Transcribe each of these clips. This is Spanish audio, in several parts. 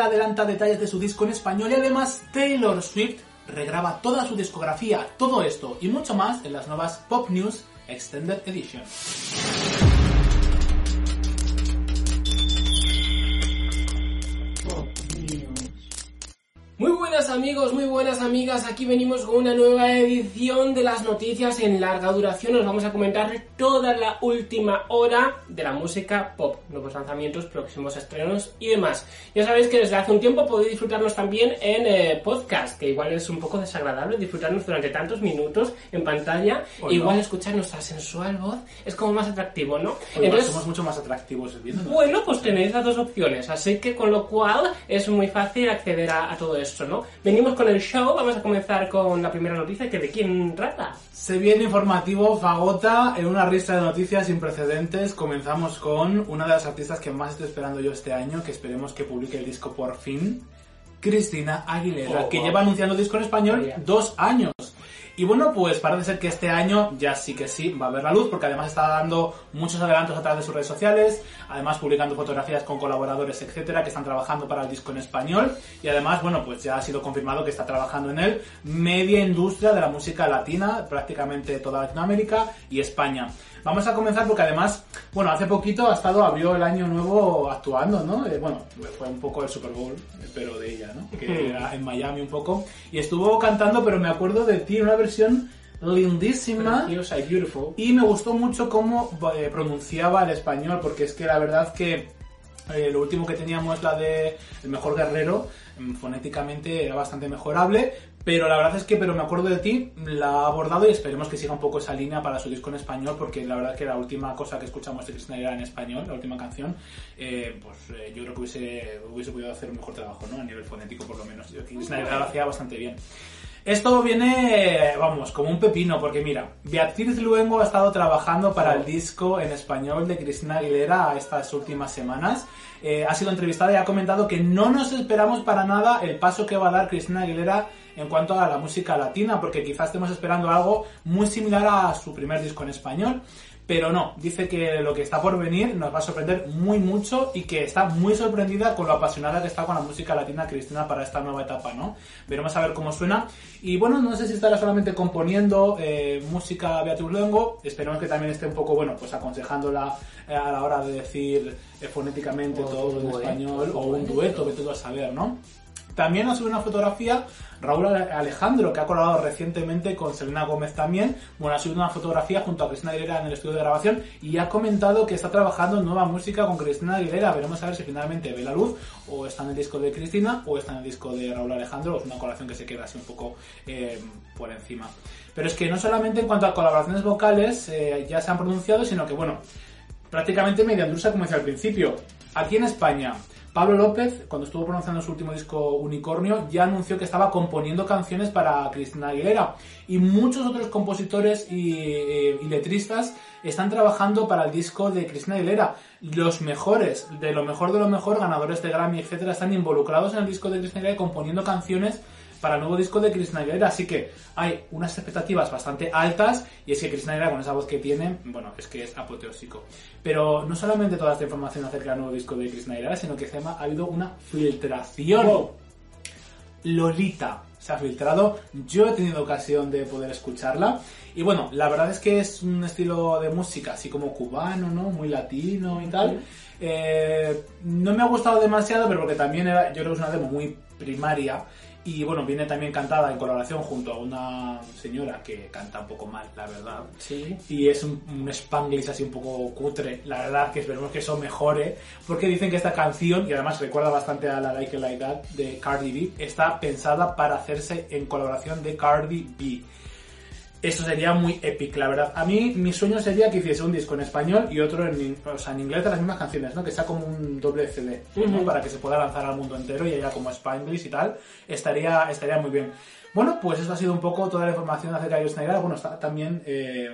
Adelanta detalles de su disco en español y además Taylor Swift regraba toda su discografía. Todo esto y mucho más en las nuevas Pop News Extended Edition. Muy buenas amigos, muy buenas amigas, aquí venimos con una nueva edición de las noticias en larga duración. Os vamos a comentar toda la última hora de la música pop, nuevos lanzamientos, próximos estrenos y demás. Ya sabéis que desde hace un tiempo podéis disfrutarnos también en eh, podcast, que igual es un poco desagradable disfrutarnos durante tantos minutos en pantalla. ¿O igual no? escuchar nuestra sensual voz es como más atractivo, ¿no? Entonces, somos mucho más atractivos viéndonos. bueno, pues tenéis las dos opciones, así que con lo cual es muy fácil acceder a, a todo esto, ¿no? Venimos con el show, vamos a comenzar con la primera noticia, que de quién trata. Se viene informativo Fagota en una lista de noticias sin precedentes. Comenzamos con una de las artistas que más estoy esperando yo este año, que esperemos que publique el disco por fin, Cristina Aguilera, Oh, que wow. lleva anunciando disco en español dos años. Y bueno, pues parece ser que este año ya sí que sí va a ver la luz, porque además está dando muchos adelantos a través de sus redes sociales, además publicando fotografías con colaboradores, etcétera, que están trabajando para el disco en español. Y además, bueno, pues ya ha sido confirmado que está trabajando en él media industria de la música latina, prácticamente toda Latinoamérica y España. Vamos a comenzar porque además, bueno, hace poquito ha estado, abrió el año nuevo actuando, ¿no? Eh, bueno, fue un poco el Super Bowl, eh, pero de ella, ¿no? Que era en Miami un poco. Y estuvo cantando, pero me acuerdo de ti, una versión lindísima. Preciosa y beautiful. Y me gustó mucho cómo eh, pronunciaba el español, porque es que la verdad que eh, lo último que teníamos, la de El Mejor Guerrero, mm, fonéticamente era bastante mejorable, pero la verdad es que, pero me acuerdo de ti, la ha abordado y esperemos que siga un poco esa línea para su disco en español, porque la verdad que la última cosa que escuchamos de Cristina Aguilera en español, la última canción, eh, pues eh, yo creo que hubiese, hubiese podido hacer un mejor trabajo, ¿no? A nivel fonético, por lo menos. Cristina lo hacía bastante bien. Esto viene, vamos, como un pepino, porque mira, Beatriz Luengo ha estado trabajando para el disco en español de Cristina Aguilera estas últimas semanas. Eh, ha sido entrevistada y ha comentado que no nos esperamos para nada el paso que va a dar Cristina Aguilera en cuanto a la música latina, porque quizás estemos esperando algo muy similar a su primer disco en español. Pero no, dice que lo que está por venir nos va a sorprender muy mucho y que está muy sorprendida con lo apasionada que está con la música latina Cristina para esta nueva etapa, ¿no? Veremos a ver cómo suena. Y bueno, no sé si estará solamente componiendo eh, música Beatriz Luengo, esperemos que también esté un poco, bueno, pues aconsejándola eh, a la hora de decir eh, fonéticamente O todo en español o un dueto. que todo a saber, ¿no? También ha subido una fotografía Raúl Alejandro, que ha colaborado recientemente con Selena Gómez también. Bueno, ha subido una fotografía junto a Cristina Aguilera en el estudio de grabación y ha comentado que está trabajando nueva música con Cristina Aguilera. Veremos a ver si finalmente ve la luz o está en el disco de Cristina o está en el disco de Raúl Alejandro. Es una colaboración que se queda así un poco eh, por encima. Pero es que no solamente en cuanto a colaboraciones vocales eh, ya se han pronunciado, sino que, bueno, prácticamente media como decía al principio. Aquí en España, Pablo López, cuando estuvo pronunciando su último disco Unicornio, ya anunció que estaba componiendo canciones para Cristina Aguilera. Y muchos otros compositores y, eh, y letristas están trabajando para el disco de Cristina Aguilera. Los mejores, de lo mejor de lo mejor, ganadores de Grammy, etcétera, están involucrados en el disco de Cristina Aguilera componiendo canciones para el nuevo disco de Cristina Aguilera. Así que hay unas expectativas bastante altas y es que Cristina Aguilera con esa voz que tiene, bueno, es que es apoteósico. Pero no solamente toda esta información acerca del nuevo disco de Cristina Aguilera, sino que encima ha habido una filtración. Lolita se ha filtrado. Yo he tenido ocasión de poder escucharla. Y bueno, la verdad es que es un estilo de música así como cubano, ¿no? Muy latino y tal. Eh, no me ha gustado demasiado, pero porque también era, yo creo que es una demo muy primaria. Y bueno, viene también cantada en colaboración junto a una señora que canta un poco mal, la verdad. Sí. Y es un, un spanglish así un poco cutre, la verdad que esperemos que eso mejore, porque dicen que esta canción, y además recuerda bastante a la Like It Like That de Cardi B, está pensada para hacerse en colaboración de Cardi B. Eso sería muy épico, la verdad. A mí, mi sueño sería que hiciese un disco en español y otro en, o sea, en inglés de las mismas canciones, ¿no? Que sea como un doble CD. Para que se pueda lanzar al mundo entero y haya como Spanglish y tal. Estaría, estaría muy bien. Bueno, pues eso ha sido un poco toda la información acerca de Snyder. Bueno, está también eh,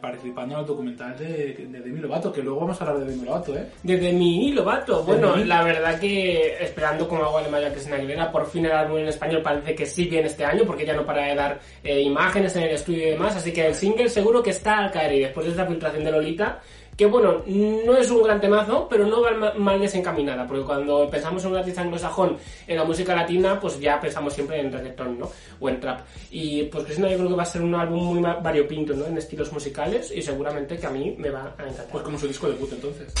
participando en el documental de, de Demi Lovato, que luego vamos a hablar de Demi Lovato, ¿eh? Desde mi Lovato. Bueno, Demi. la verdad que esperando como agua de que es Aguilera, por fin el álbum en español parece que sí viene este año, porque ya no para de dar eh, imágenes en el estudio y demás, así que el single seguro que está al caer y después de esta filtración de Lolita, que bueno, no es un gran temazo, pero no va ma- mal desencaminada, porque cuando pensamos en un artista anglosajón en la música latina, pues ya pensamos siempre en reggaetón, ¿no? O en trap. Y pues Cristina yo creo que va a ser un álbum muy variopinto, ¿no? En estilos musicales y seguramente que a mí me va a encantar. Pues como su disco debut, entonces.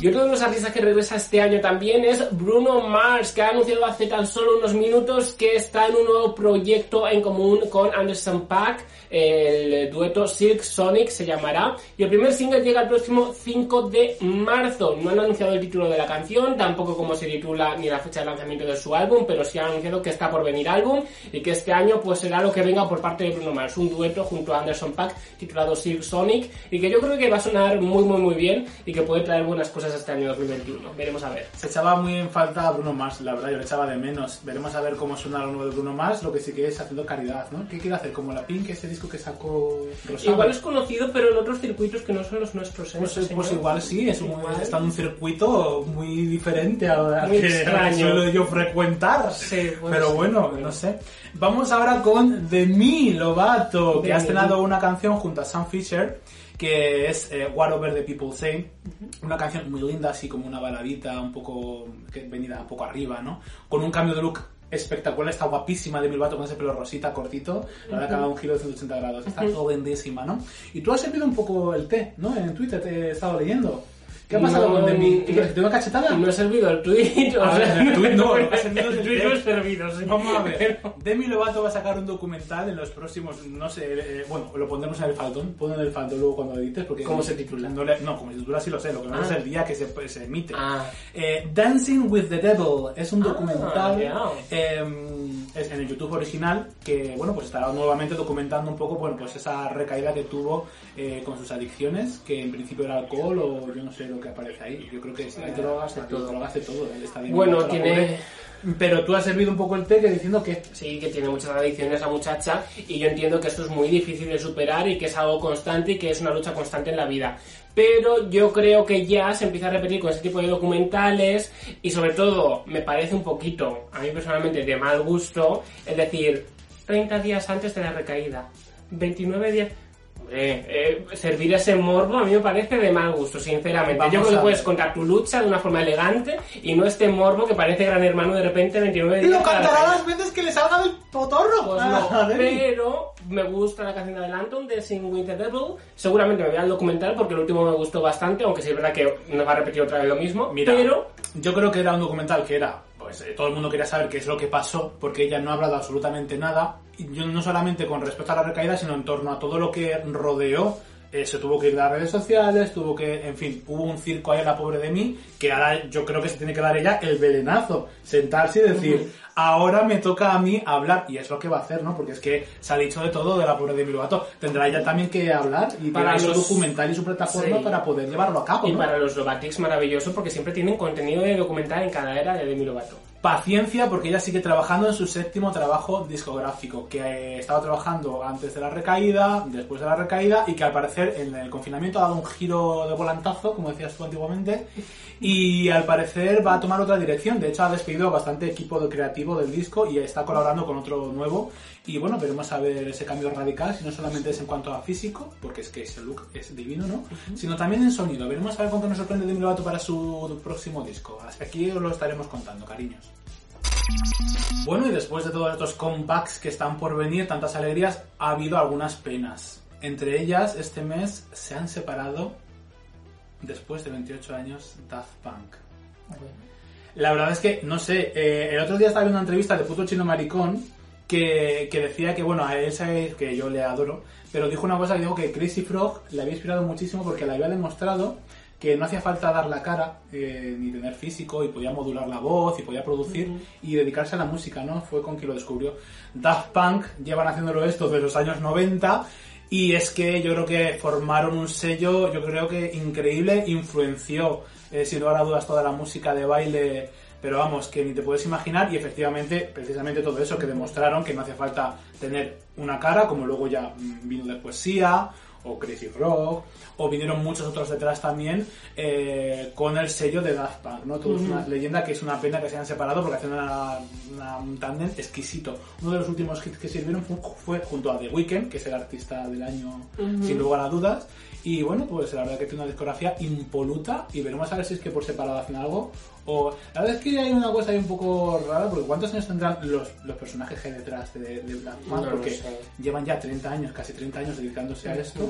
Y otro de los artistas que regresa este año también es Bruno Mars, que ha anunciado hace tan solo unos minutos que está en un nuevo proyecto en común con Anderson Paak, el dueto Silk Sonic se llamará, y el primer single llega el próximo 5 de marzo. No han anunciado el título de la canción, tampoco cómo se titula ni la fecha de lanzamiento de su álbum, pero sí han anunciado que está por venir álbum y que este año pues será lo que venga por parte de Bruno Mars, un dueto junto a Anderson Paak titulado Silk Sonic y que yo creo que va a sonar muy muy muy bien y que puede traer buenas cosas este año 2021. Veremos a ver. Se echaba muy en falta a Bruno Mars, la verdad, yo le echaba de menos. Veremos a ver cómo suena lo nuevo de Bruno Mars, lo que sí que es haciendo caridad, ¿no? ¿Qué quiere hacer? Como la Pink, ese disco que sacó Rosado. Igual es conocido, pero en otros circuitos que no son los nuestros. Pues, pues igual sí, es un, está en un circuito muy diferente a, Muy que, que suelo yo frecuentar. Sí, Pero bueno, no sé. Vamos ahora con Demi Lovato, que Demi. ha estrenado una canción junto a Sam Fisher que es eh, Whatever the People Say, una canción muy linda, así como una baladita un poco que venida un poco arriba, ¿no? Con un cambio de look espectacular, está guapísima Demi Lovato con ese pelo rosita cortito, la verdad que ha dado un giro de 180 grados, está todo lindísima, ¿no? Y tú has servido un poco el té, ¿no? En Twitter te he estado leyendo. ¿Qué ha pasado No, con Demi? ¿Te no. ¿Te una cachetada? No he servido el tweet. o A sea, ver, el tuit no, ha servido es el tweet no he text. servido, sí. Vamos a ver. Demi Lovato va a sacar un documental en los próximos, no sé, eh, bueno, lo pondremos en el faldón, ponlo en el faldón luego cuando lo edites, porque... ¿Cómo se titula? No, no, como se titula sí lo sé, lo que no Ah. es el día que se, se emite. Ah. Eh, Dancing with the Devil es un Ah, documental eh, es en el YouTube original que, bueno, pues estará nuevamente documentando un poco, bueno, pues esa recaída que tuvo eh, con sus adicciones, que en principio era alcohol o yo no sé lo que aparece ahí. Yo creo que es Hay drogas, de todo. drogas de todo. él está bien Bueno, tiene-. Pero tú has servido un poco el té que diciendo que Sí, que tiene muchas adicciones la muchacha y yo entiendo que esto es muy difícil de superar y que es algo constante y que es una lucha constante en la vida. Pero yo creo que ya se empieza a repetir con este tipo de documentales y sobre todo me parece un poquito, a mí personalmente, de mal gusto, es decir, 30 días antes de la recaída, 29 días... Hombre, eh, servir ese morbo a mí me parece de mal gusto, sinceramente. Vamos yo creo que puedes contar tu lucha de una forma elegante y no este morbo que parece gran hermano de repente 29 días. lo de la cantará las veces que le salga del potorro. Pues Ah, no, pero me gusta la canción de Adelanton de Sing with the Devil. Seguramente me voy al documental porque el último me gustó bastante, aunque sí es verdad que no va a repetir otra vez lo mismo. Mira, pero yo creo que era un documental que era, pues eh, todo el mundo quería saber qué es lo que pasó, porque ella no ha hablado absolutamente nada, y yo no solamente con respecto a la recaída, sino en torno a todo lo que rodeó. eh, se tuvo que ir a las redes sociales, tuvo que, en fin, hubo un circo ahí a la pobre de mí, que ahora yo creo que se tiene que dar ella el velenazo, sentarse y decir, ahora me toca a mí hablar, y es lo que va a hacer, ¿no? Porque es que se ha dicho de todo de la pobre de mi Lovato, tendrá ella también que hablar y Para para su los- documental y su plataforma Sí. para poder llevarlo a cabo, y ¿no? para los Lovatics maravilloso porque siempre tienen contenido de documental en cada era de Demi Lovato. Paciencia porque ella sigue trabajando en su séptimo trabajo discográfico, que eh, estaba trabajando antes de la recaída, después de la recaída y que al parecer en el confinamiento ha dado un giro de volantazo, como decías tú antiguamente, y al parecer va a tomar otra dirección. De hecho ha despedido bastante equipo creativo del disco y está colaborando con otro nuevo. Y bueno, veremos a ver ese cambio radical, si no solamente es en cuanto a físico, porque es que ese look es divino, ¿no? Sino también en sonido. Veremos a ver con qué nos sorprende Demi Lovato para su próximo disco. Hasta aquí os lo estaremos contando, cariños. Bueno, y después de todos estos comebacks que están por venir, tantas alegrías, ha habido algunas penas. Entre ellas, este mes se han separado, después de 28 años, Daft Punk. La verdad es que, no sé, eh, el otro día estaba viendo una entrevista de puto chino maricón que, que decía que, bueno, a él sabéis que yo le adoro, pero dijo una cosa que dijo que Crazy Frog le había inspirado muchísimo porque le había demostrado que no hacía falta dar la cara eh, ni tener físico y podía modular la voz y podía producir y dedicarse a la música, ¿no? Fue con quien lo descubrió. Daft Punk llevan haciéndolo esto desde los años 90 y es que yo creo que formaron un sello, yo creo que increíble, influenció, eh, sin lugar a dudas, toda la música de baile pero vamos, que ni te puedes imaginar y efectivamente, precisamente todo eso que demostraron que no hace falta tener una cara, como luego ya mm, vino de poesía o Crazy Rock, o vinieron muchos otros detrás también eh, con el sello de Daft Punk, ¿no? Todo es una leyenda que es una pena que se hayan separado porque hacían una, una- un tándem exquisito. Uno de los últimos hits que sirvieron fue, fue junto a The Weeknd, que es el artista del año sin lugar a dudas, y bueno, pues la verdad que tiene una discografía impoluta y veremos a ver si es que por separado hacen algo. O la verdad es que hay una cosa ahí un poco rara, porque ¿cuántos años tendrán los, los personajes que hay detrás de, de Black? No lo porque llevan ya 30 años, casi 30 años dedicándose a esto.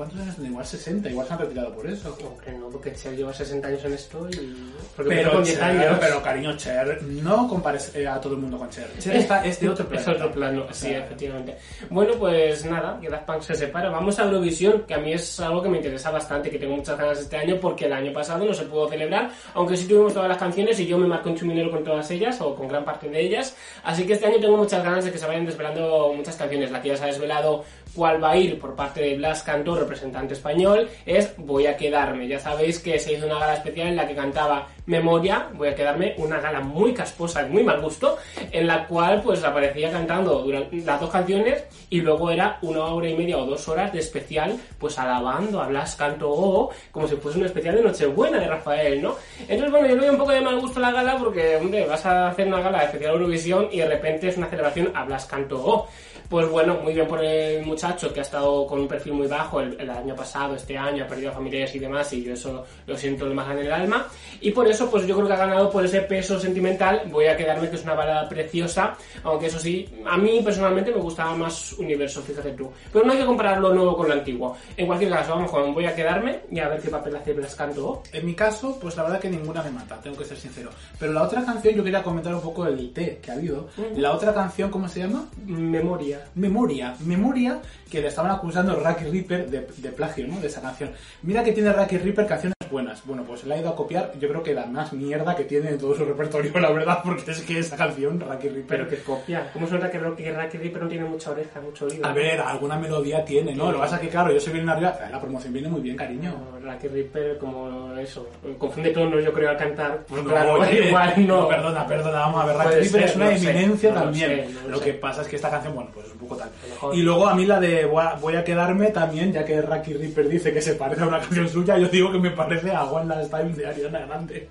¿Cuántos años tendrán? Igual 60, igual se han retirado por eso. Hombre, no, porque Cher lleva 60 años en esto y... Porque Pero, con 10 Cher, años. pero cariño, Cher, no compares eh, a todo el mundo con Cher. Cher está, es de otro Es planeta. otro plano, sí, sea, efectivamente. Bueno, pues nada, que Daft Punk se separa. Vamos a Eurovisión, que a mí es algo que me interesa bastante, que tengo muchas ganas este año, porque el año pasado no se pudo celebrar, aunque sí tuvimos todas las canciones y yo me marqué un chuminero con todas ellas, o con gran parte de ellas. Así que este año tengo muchas ganas de que se vayan desvelando muchas canciones. La que ya se ha desvelado cuál va a ir por parte de Blas Canto, representante español, es Voy a quedarme. Ya sabéis que se hizo una gala especial en la que cantaba Memoria, Voy a quedarme, una gala muy casposa, muy mal gusto, en la cual pues aparecía cantando durante las dos canciones y luego era una hora y media o dos horas de especial, pues alabando a Blas Canto O, como si fuese un especial de Nochebuena de Rafael, ¿no? Entonces, bueno, yo le doy un poco de mal gusto la gala porque, hombre, vas a hacer una gala especial Eurovisión y de repente es una celebración a Blas Canto O. Pues bueno, muy bien por el muchacho que ha estado con un perfil muy bajo el, el año pasado, este año, ha perdido familiares y demás, y yo eso lo siento lo más en el alma. Y por eso, pues yo creo que ha ganado por ese peso sentimental. Voy a quedarme que es una balada preciosa, aunque eso sí, a mí personalmente me gustaba más Universo, fíjate tú. Pero no hay que comparar lo nuevo con lo antiguo. En cualquier caso, vamos con Voy a quedarme y a ver qué papel hace Blas Canto. En mi caso, pues la verdad que ninguna me mata, tengo que ser sincero. Pero la otra canción, yo quería comentar un poco el té que ha habido. La otra canción, ¿cómo se llama? Memoria. Memoria, Memoria, que le estaban acusando Racky Reaper de, de plagio, ¿no? De esa canción. Mira que tiene Racky Reaper canciones buenas. Bueno, pues le ha ido a copiar, yo creo que la más mierda que tiene de todo su repertorio, la verdad, porque es que esa canción, Racky Reaper... Pero que copia. ¿Cómo suena que Rocky Racky Reaper no tiene mucha oreja, mucho oído? A ver, alguna melodía tiene, ¿no? Lo que pasa es que, claro, yo soy bien arriba. La promoción viene muy bien, cariño. No, Racky Reaper, como eso, confunde tonos, yo creo, al cantar. Pues No, claro, oye, igual no. Perdona, perdona, vamos a ver. Reaper ser, es una sé, eminencia lo también. sé, lo que pasa es que esta canción, bueno, pues es un poco tal. Y luego a mí la de voy a, voy a quedarme también, ya que Racky Reaper dice que se parece a una canción suya, yo digo que me parece a One Last Time de Ariana Grande.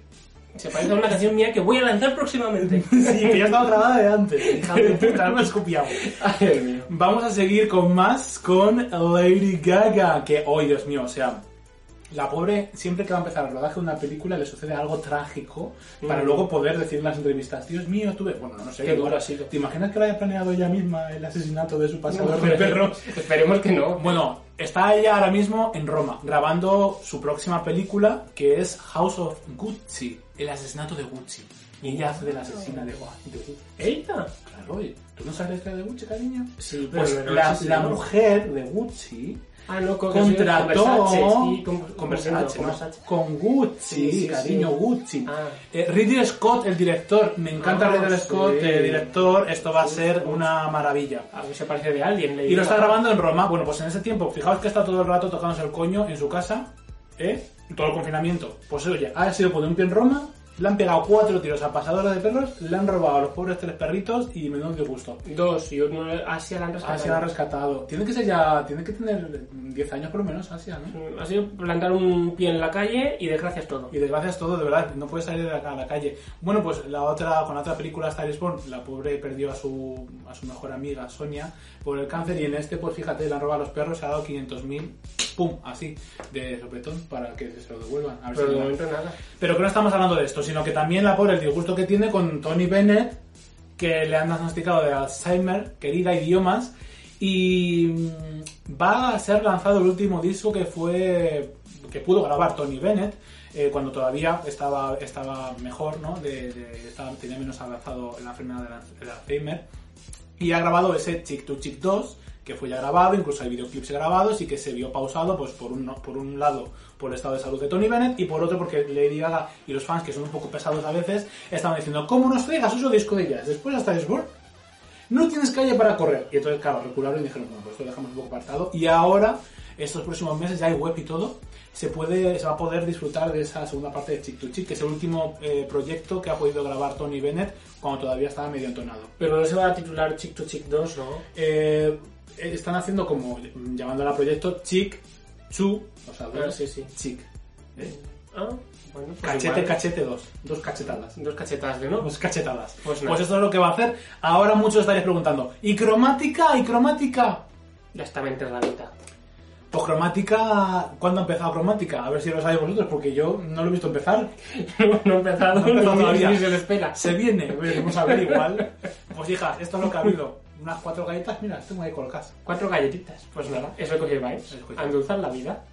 Se parece a una canción mía que voy a lanzar próximamente. Sí, que ya estaba grabada de antes. Hija de puta, no me escupiado. Ay, mío. Vamos a seguir con más con Lady Gaga, que, oh Dios mío, o sea, la pobre, siempre que va a empezar el rodaje de una película le sucede algo trágico para Mm. luego poder decir en las entrevistas, Dios mío, tuve, bueno, no sé, Qué duro ha sido. ¿te imaginas que lo haya planeado ella misma el asesinato de su pasador No, de perros? Esperemos que no. Bueno, está ella ahora mismo en Roma, grabando su próxima película, que es House of Gucci, el asesinato de Gucci. Y ella hace de la asesina de, Gucci. ¿Ella? Claro, oye, ¿tú no sabes la historia de Gucci, cariño? Sí, pero... Pues la, mujer de Gucci Ah, no, con, contrató con Versace, con, Gucci, Sí, sí, cariño, sí. Gucci. Ah. Eh, Ridley Scott, el director, me encanta Ah, Ridley Scott, sí. eh, director, esto va a ser una maravilla. A mí se parece de alguien. Y lo está grabando en Roma. Bueno, pues en ese tiempo, fijaos que está todo el rato tocándose el coño en su casa, ¿eh? Todo el confinamiento. Pues oye, ha sido por un pie en Roma, le han pegado cuatro tiros a pasadora de perros, le han robado a los pobres tres perritos y menudo disgusto. Dos, y uno Asia la han rescatado. Asia ha rescatado. Tiene que ser ya, tiene que tener 10 años por lo menos Asia, ¿no? Ha sido plantar un pie en la calle y desgracias todo. Y desgracias todo, de verdad, no puede salir de la, a la calle. Bueno, pues la otra, con la otra película Star is Born, la pobre perdió a su, a su mejor amiga Sonia por el cáncer y en este, pues fíjate, le han robado a los perros, se ha dado 500.000, pum, así, de sopetón para que se lo devuelvan. A ver Pero si de momento nada. Pero que no estamos hablando de esto, sino que también la pobre, el disgusto que tiene con Tony Bennett, que le han diagnosticado de Alzheimer, que diga idiomas, y mm, va a ser lanzado el último disco que fue que pudo grabar Tony Bennett eh, cuando todavía estaba estaba mejor, ¿no? De, de- estaba- tenía menos avanzado la enfermedad del Al- del Alzheimer y ha grabado ese Chick to Chick 2 que fue ya grabado, incluso hay videoclips grabados y que se vio pausado, pues por un, por un lado por el estado de salud de Tony Bennett y por otro porque Lady Gaga y los fans, que son un poco pesados a veces, estaban diciendo, ¿cómo nos fregas otro disco de ellas? Después hasta Desbord no tienes calle para correr. Y entonces, claro, recularon y dijeron, bueno, pues esto lo dejamos un poco apartado. Y ahora, estos próximos meses, ya hay web y todo, se puede se va a poder disfrutar de esa segunda parte de Chick to Chick, que es el último eh, proyecto que ha podido grabar Tony Bennett cuando todavía estaba medio entonado. Pero no se va a titular Chick to Chick 2, ¿no? Eh, están haciendo como, llamándola proyecto Chick Chu, o sea, Ah, sí, sí. Chick. ¿eh? Ah, bueno, pues Cachete, igual. cachete, dos. Dos cachetadas. Dos cachetadas no. Dos cachetadas. Pues Pues, esto es lo que va a hacer. Ahora muchos estaréis preguntando, ¿y cromática? ¿Y cromática? Ya está mente rarita. Pues cromática, ¿cuándo ha empezado cromática? A ver si lo sabéis vosotros, porque yo no lo he visto empezar. no, no he empezado, No he empezado todavía. ni se le espera. Se viene, veremos a ver igual. Pues hijas, esto es lo que ha habido. Unas cuatro galletas, mira, tengo ahí colocadas. Cuatro galletitas. Pues nada, eso es lo que lleváis. A endulzar la vida.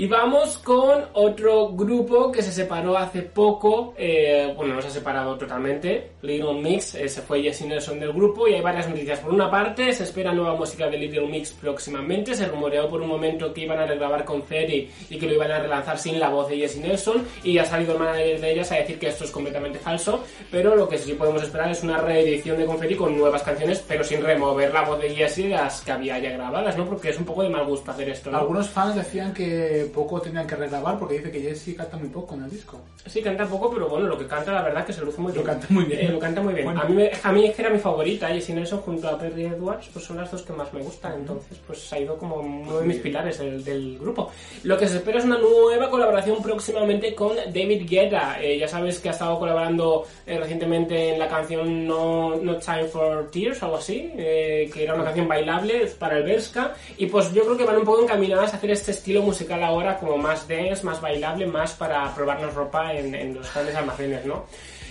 Y vamos con otro grupo que se separó hace poco. eh, bueno, no se ha separado totalmente. Little Mix eh, se fue Jesse Nelson del grupo y hay varias noticias. Por una parte, se espera nueva música de Little Mix próximamente. Se rumoreó por un momento que iban a regrabar con Ferry y que lo iban a relanzar sin la voz de Jesse Nelson. Y ha salido el manager de ellas a decir que esto es completamente falso. Pero lo que sí podemos esperar es una reedición de Confetti con nuevas canciones, pero sin remover la voz de Jesse de las que había ya grabadas, ¿no? Porque es un poco de mal gusto hacer esto, ¿no? Algunos fans decían que poco tenían que regrabar porque dice que Jesse canta muy poco en el disco. Sí, canta poco, pero bueno, lo que canta la verdad que se luce muy Lo bien. canta muy bien. Eh, lo canta muy bien. Bueno. A, mí, a mí es que era mi favorita, Jessie Nelson junto a Perry Edwards, pues son las dos que más me gustan, entonces pues ha ido como uno de mis pilares del, del grupo. Lo que se espera es una nueva colaboración próximamente con David Guetta. Eh, ya sabes que ha estado colaborando eh, recientemente en la canción no, no Time for Tears, algo así, eh, que era una canción bailable para el Berska, y pues yo creo que van un poco encaminadas a hacer este estilo musical ahora como más dance, más bailable, más para probarnos ropa en, en los grandes almacenes, ¿no?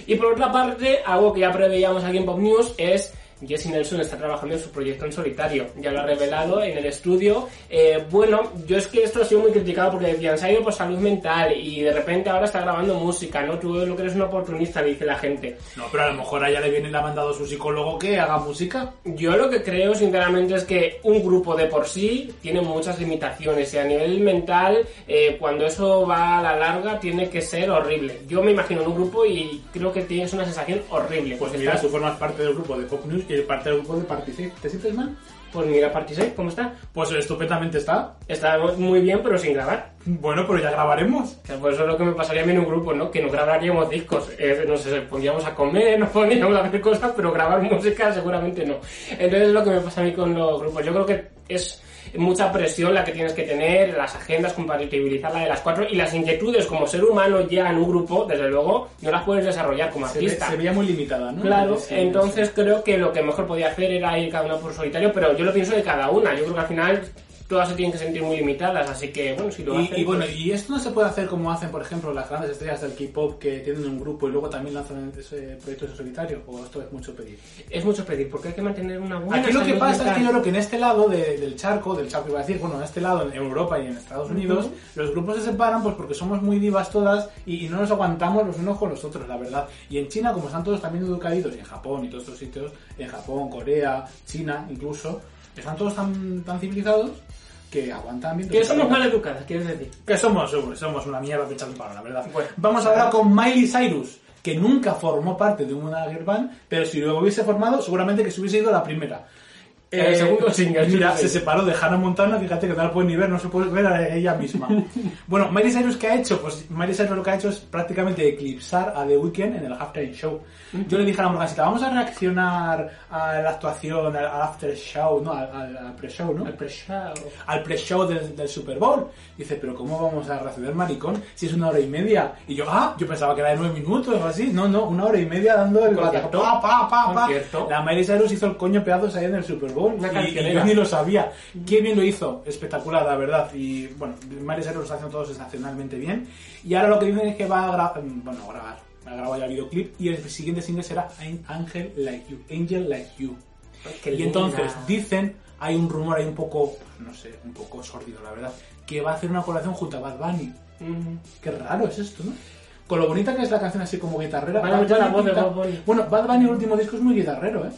Y por otra parte, algo que ya preveíamos aquí en Pop News es Jesse Nelson está trabajando en su proyecto en solitario. Ya lo ha revelado en el estudio. Eh, bueno, yo es que esto ha sido muy criticado porque decían, se ha ido por salud mental y de repente ahora está grabando música, ¿no? Tú lo que eres un oportunista, dice la gente. No, pero a lo mejor a ella le viene y le ha mandado su psicólogo que haga música. Yo lo que creo, sinceramente, es que un grupo de por sí tiene muchas limitaciones y a nivel mental, eh, cuando eso va a la larga, tiene que ser horrible. Yo me imagino en un grupo y creo que tienes una sensación horrible. Pues porque mira, estás- tú formas parte del grupo de Pop News y parte del grupo de Particip. ¿Te sientes mal? Pues mira, Party ¿cómo está? Pues estupendamente está. Está muy bien, pero sin grabar. Bueno, pero ya grabaremos. Que pues eso es lo que me pasaría a mí en un grupo, ¿no? Que no grabaríamos discos. Eh, no sé, pondríamos a comer, nos pondríamos a hacer cosas, pero grabar música seguramente no. Entonces es lo que me pasa a mí con los grupos. Yo creo que es mucha presión la que tienes que tener, las agendas, compatibilizar la de las cuatro y las inquietudes como ser humano ya en un grupo, desde luego, no las puedes desarrollar como Se, ve- artista. se veía muy limitada, ¿no? Claro, Sí, entonces creo que lo que mejor podía hacer era ir cada una por solitario, pero yo lo pienso de cada una. Yo creo que al final todas se tienen que sentir muy limitadas, así que bueno, si lo Y, hacen, y bueno, pues- y esto no se puede hacer como hacen, por ejemplo, las grandes estrellas del K-pop que tienen un grupo y luego también lanzan ese proyecto en solitario, o esto es mucho pedir. es mucho pedir, porque hay que mantener una buena Aquí lo que pasa es mental. que yo creo que en este lado de- del charco, del charco iba a decir, bueno, en este lado, en Europa y en Estados Unidos, los grupos se separan pues porque somos muy divas todas y, y no nos aguantamos los unos con los otros, la verdad. Y en China, como están todos también educados, y en Japón y todos estos sitios, en Japón, Corea, China incluso, están todos tan, tan civilizados que aguantan bien. Que somos mal educadas, quieres decir. Que somos, somos, una mierda de palo, la verdad. Bueno. Vamos ahora con Miley Cyrus, que nunca formó parte de una girl band, pero si lo hubiese formado, seguramente que se hubiese ido la primera. El segundo single, Mira, se separó de Hannah Montana, fíjate que no la pueden ni ver, no se puede ver a ella misma. bueno, Miley Cyrus, ¿qué ha hecho? Pues Miley Cyrus lo que ha hecho es prácticamente eclipsar a The Weeknd en el halftime show. Yo le dije a la Morgancita, vamos a reaccionar a la actuación, al, al after show, no, al, al- al pre-show, ¿no? El pre-show. al pre-show del, del Super Bowl. Dice, pero ¿cómo vamos a reaccionar, maricón, si es una hora y media? Y yo, ah, yo pensaba que era de nueve minutos o así. No, no, una hora y media dando el Concierto. pa, pa, pa, pa. La Miley Cyrus hizo el coño pedazos ahí en el Super Bowl. Una y, yo ni lo sabía. Qué bien lo hizo, espectacular, la verdad. Y bueno, Miley Cyrus lo está haciendo todo sensacionalmente bien. Y ahora lo que dicen es que va a grabar, bueno, a grabar, ha grabado ya el videoclip y el siguiente single será Angel Like You, Angel Like You. Qué Y linda. entonces dicen, hay un rumor ahí un poco, no sé, un poco sórdido, la verdad, que va a hacer una colaboración junto a Bad Bunny. Mm. Qué raro es esto, ¿no? Con lo bonita que es la canción así como guitarrera. Bad meter la Bunny voz de Bad Bunny. Bueno, Bad Bunny el último disco es muy guitarrero, ¿eh?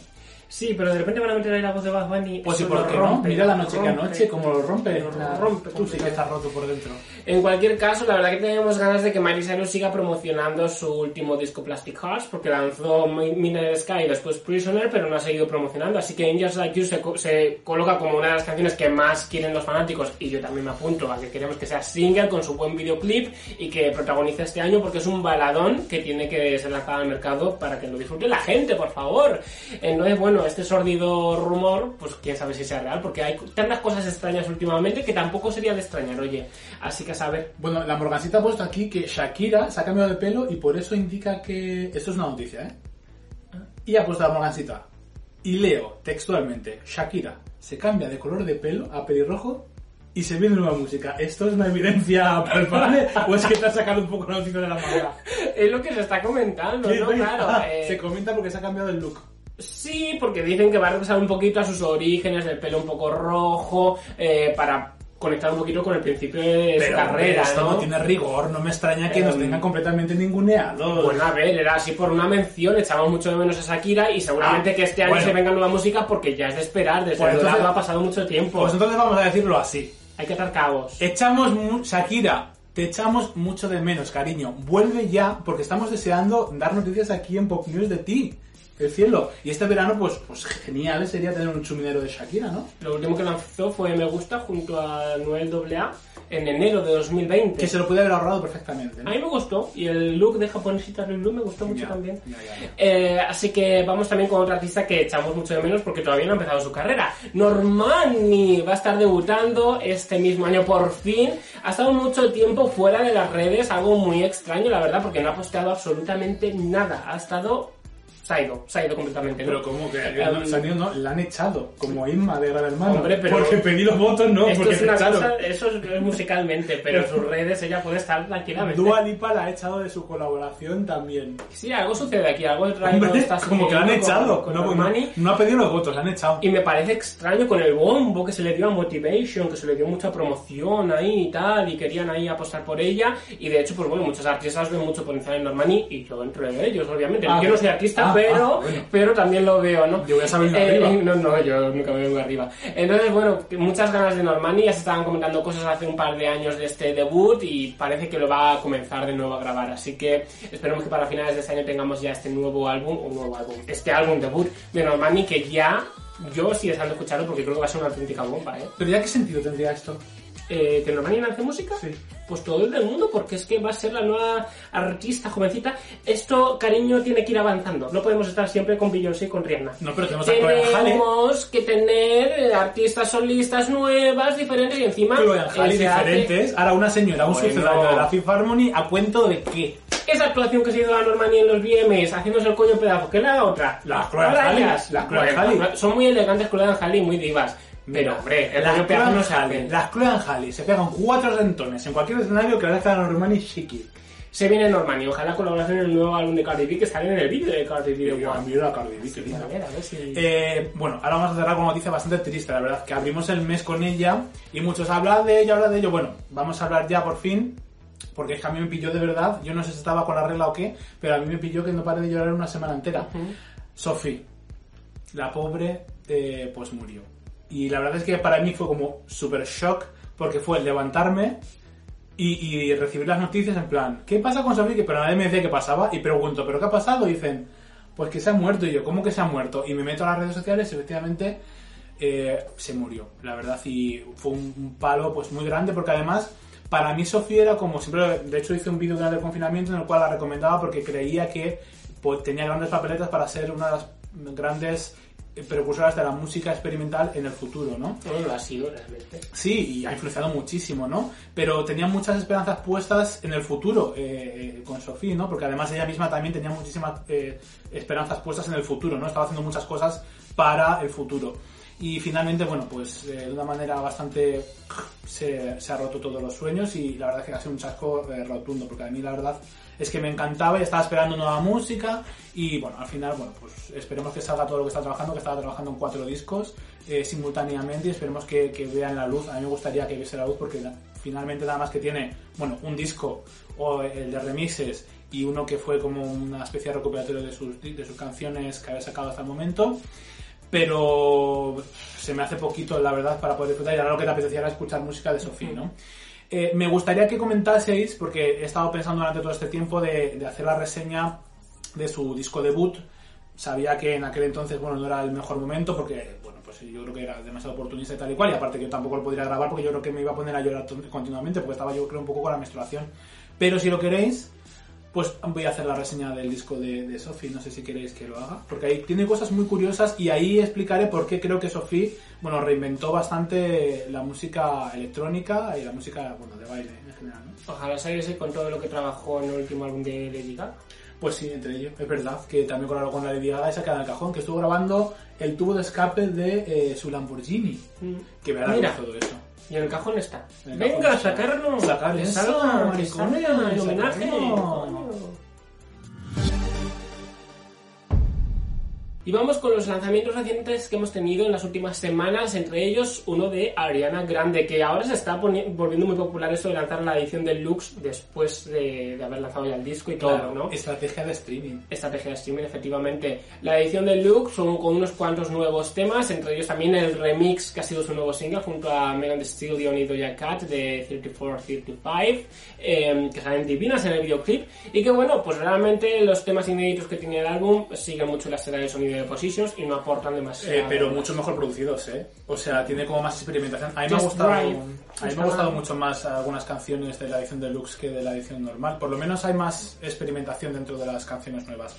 Sí, pero de repente van a meter ahí la voz de Bad Bunny. Pues sí, eso ¿por lo qué no? rompe, Mira la noche que rompe. anoche, como lo rompe. Lo rompe Tú sí que estás roto por dentro. En cualquier caso, la verdad que tenemos ganas de que Miley Cyrus siga promocionando su último disco Plastic Hearts, porque lanzó Mi- Midnight Sky y después Prisoner, pero no ha seguido promocionando. Así que Angels Like You se, se coloca como una de las canciones que más quieren los fanáticos, y yo también me apunto a que queremos que sea single con su buen videoclip y que protagonice este año, porque es un baladón que tiene que ser lanzado al mercado para que lo disfrute la gente, por favor. Entonces, bueno, este sórdido rumor, pues quién sabe si sea real, porque hay tantas cosas extrañas últimamente que tampoco sería de extrañar, oye. Así que a saber. Bueno, la Morgancita ha puesto aquí que Shakira se ha cambiado de pelo y por eso indica que... Esto es una noticia, ¿eh? Y ha puesto la Morgancita. Y leo textualmente, Shakira se cambia de color de pelo a pelirrojo y se viene nueva música. ¿Esto es una evidencia palpable o es que te has sacado un poco la noticia de la manga? Es lo que se está comentando. ¿no? Claro. eh, Se comenta porque se ha cambiado el look. Sí, porque dicen que va a regresar un poquito a sus orígenes, el pelo un poco rojo, eh, para conectar un poquito con el principio de su Pero carrera, esto ¿no? no tiene rigor, no me extraña que nos Em, tengan completamente ninguneados. Bueno, a ver, era así por una mención, echamos mucho de menos a Shakira y seguramente Ah, que este año bueno. se venga nueva música porque ya es de esperar, desde Pues el entonces- ha pasado mucho tiempo. Pues entonces vamos a decirlo así. Hay que atar cabos. Echamos, Shakira, te echamos mucho de menos, cariño. Vuelve ya, porque estamos deseando dar noticias aquí en Pop News de ti, el cielo. Y este verano, pues, pues genial sería tener un chuminero de Shakira, ¿no? Lo último que lanzó fue Me Gusta junto a Noel AA en enero de 2020. Que se lo puede haber ahorrado perfectamente, A mí me gustó y el look de japonesita Lulu me gustó mucho Ya, también. ya, ya, ya. Eh, así que vamos también con otra artista que echamos mucho de menos porque todavía no ha empezado su carrera. Normani va a estar debutando este mismo año por fin. Ha estado mucho tiempo fuera de las redes, algo muy extraño la verdad porque no ha posteado absolutamente nada. Ha estado... Se ha ido, se ha ido completamente. ¿no? Pero como que Em, no, se han ido, no, la han echado, como Inma de Gran Hermano. Hombre, pero- Porque pedí los votos, no, Esto porque es una cosa, eso es musicalmente, pero en sus redes ella puede estar tranquilamente. Dua Lipa la ha echado de su colaboración también. Sí, algo sucede aquí, algo Hombre, está como que la han con- echado. con no, Normani. no, no ha pedido los votos, la han echado. Y me parece extraño con el bombo que se le dio a Motivation, que se le dio mucha promoción ahí y tal, y querían ahí apostar por ella. Y de hecho, pues bueno, muchos artistas ven mucho potencial en Normani, y yo entre ellos, obviamente. Ah, yo no soy artista, ah, pero, ah, bueno. pero también lo veo, ¿no? Yo voy a salir Eh, arriba. No, no, yo nunca me vengo arriba. Entonces, bueno, muchas ganas de Normani, ya se estaban comentando cosas hace un par de años de este debut, y parece que lo va a comenzar de nuevo a grabar. Así que esperemos que para finales de este año tengamos ya este nuevo álbum, un nuevo álbum, este álbum debut de Normani que ya yo sí deseando escucharlo porque creo que va a ser una auténtica bomba, ¿eh? Pero ya qué sentido tendría esto? Eh ¿Que Normani lance música? Sí. Pues todo el del mundo, porque es que va a ser la nueva artista jovencita. Esto, cariño, tiene que ir avanzando. No podemos estar siempre con Beyoncé y con Rihanna. No, pero tenemos. Tenemos que tener eh, artistas solistas nuevas, diferentes y encima... Chloe eh, Halle se hace- diferentes. Ahora una señora, un Bueno. sucedáneo de la Fifth Harmony, ¿a cuento de qué? Esa actuación que se hizo a Normani en los VMAs, haciéndose el coño en pedazos, que la otra, Las Chloe las. Son muy elegantes Chloe Halle y muy divas. Pero, hombre, el en pedazos no se hace. Las Chloe Halle se pegan cuatro rentones en cualquier escenario que la dejan a Normani chiqui. Se viene Normani, ojalá colaboración en el nuevo álbum de Cardi B que sale en el vídeo de Cardi B de Mira, One. mira a Cardi B, qué A linda. ver, a ver si... Eh, bueno, ahora vamos a cerrar con una noticia bastante triste, la verdad, que abrimos el mes con ella y muchos hablan de ella, hablan de ello. Bueno, vamos a hablar ya por fin, porque es que a mí me pilló de verdad, yo no sé si estaba con la regla o qué, pero a mí me pilló que no paré de llorar una semana entera. Sophie, la pobre, eh, pues murió. Y la verdad es que para mí fue como super shock, porque fue el levantarme y, recibir las noticias en plan, ¿qué pasa con? Que pero nadie me decía qué pasaba, y pregunto, ¿pero qué ha pasado? Y dicen, pues que se ha muerto, y yo, ¿cómo que se ha muerto? Y me meto a las redes sociales y efectivamente eh, se murió, la verdad, y fue un, un palo pues muy grande, porque además, para mí Sofía era como siempre, de hecho hice un vídeo durante el confinamiento en el cual la recomendaba porque creía que pues, tenía grandes papeletas para ser una de las grandes eh, precursoras de la música experimental en el futuro, ¿no? Bueno, lo ha sido realmente. Sí, y ha influenciado muchísimo, ¿no? Pero tenía muchas esperanzas puestas en el futuro eh, eh, con Sofía, ¿no? Porque además ella misma también tenía muchísimas eh, esperanzas puestas en el futuro, ¿no? Estaba haciendo muchas cosas para el futuro. Y finalmente, bueno, pues eh, de una manera bastante... Se, se ha roto todos los sueños y la verdad es que ha sido un chasco rotundo, porque a mí la verdad es que me encantaba y estaba esperando nueva música y bueno, al final, bueno, pues esperemos que salga todo lo que está trabajando, que estaba trabajando en cuatro discos eh, simultáneamente y esperemos que, que vean la luz. A mí me gustaría que viese la luz porque finalmente nada más que tiene, bueno, un disco o el de remixes y uno que fue como una especie de recopilatorio de sus, de sus canciones que había sacado hasta el momento. pero se me hace poquito, la verdad, para poder disfrutar y ahora lo que te apetecía era escuchar música de Sofía, ¿no? Eh, me gustaría que comentaseis, porque he estado pensando durante todo este tiempo de, hacer la reseña de su disco debut. Sabía que en aquel entonces, bueno, no era el mejor momento porque, bueno, pues yo creo que era demasiado oportunista y tal y cual. Y aparte que yo tampoco lo podría grabar porque yo creo que me iba a poner a llorar continuamente porque estaba yo creo un poco con la menstruación. Pero si lo queréis, pues voy a hacer la reseña del disco de, de Sophie, no sé si queréis que lo haga, porque ahí tiene cosas muy curiosas y ahí explicaré por qué creo que Sophie, bueno, reinventó bastante la música electrónica y la música, bueno, de baile en general, ¿no? Ojalá saliese con todo lo que trabajó en el último álbum de Lady Gaga. Pues sí, entre ellos, es verdad, que también colaboró con la y se ha quedado en el cajón, que estuvo grabando el tubo de escape de eh, su Lamborghini, que verá Mira. todo eso. Y en el cajón está. El Venga, cajón está. sacarlo. Sacar que eso, salga, que maricones, salga el homenaje. Y vamos con los lanzamientos recientes que hemos tenido en las últimas semanas, entre ellos uno de Ariana Grande, que ahora se está volviendo muy popular esto de lanzar la edición deluxe después de, de haber lanzado ya el disco y todo, Claro, ¿no? estrategia de streaming. estrategia de streaming, efectivamente. La edición del Look son con unos cuantos nuevos temas, entre ellos también el remix que ha sido su nuevo single junto a Megan Thee Stallion y Doja Cat de 34-35, eh, que salen divinas en el videoclip. Y que bueno, pues realmente los temas inéditos que tiene el álbum siguen mucho la escena del sonido de Positions y no aportan demasiado. Eh, pero mucho mejor producidos, ¿eh? O sea, tiene como más experimentación. A mí me ha gustado, a mí me ha gustado mucho más algunas canciones de la edición deluxe que de la edición normal. Por lo menos hay más experimentación dentro de las canciones nuevas.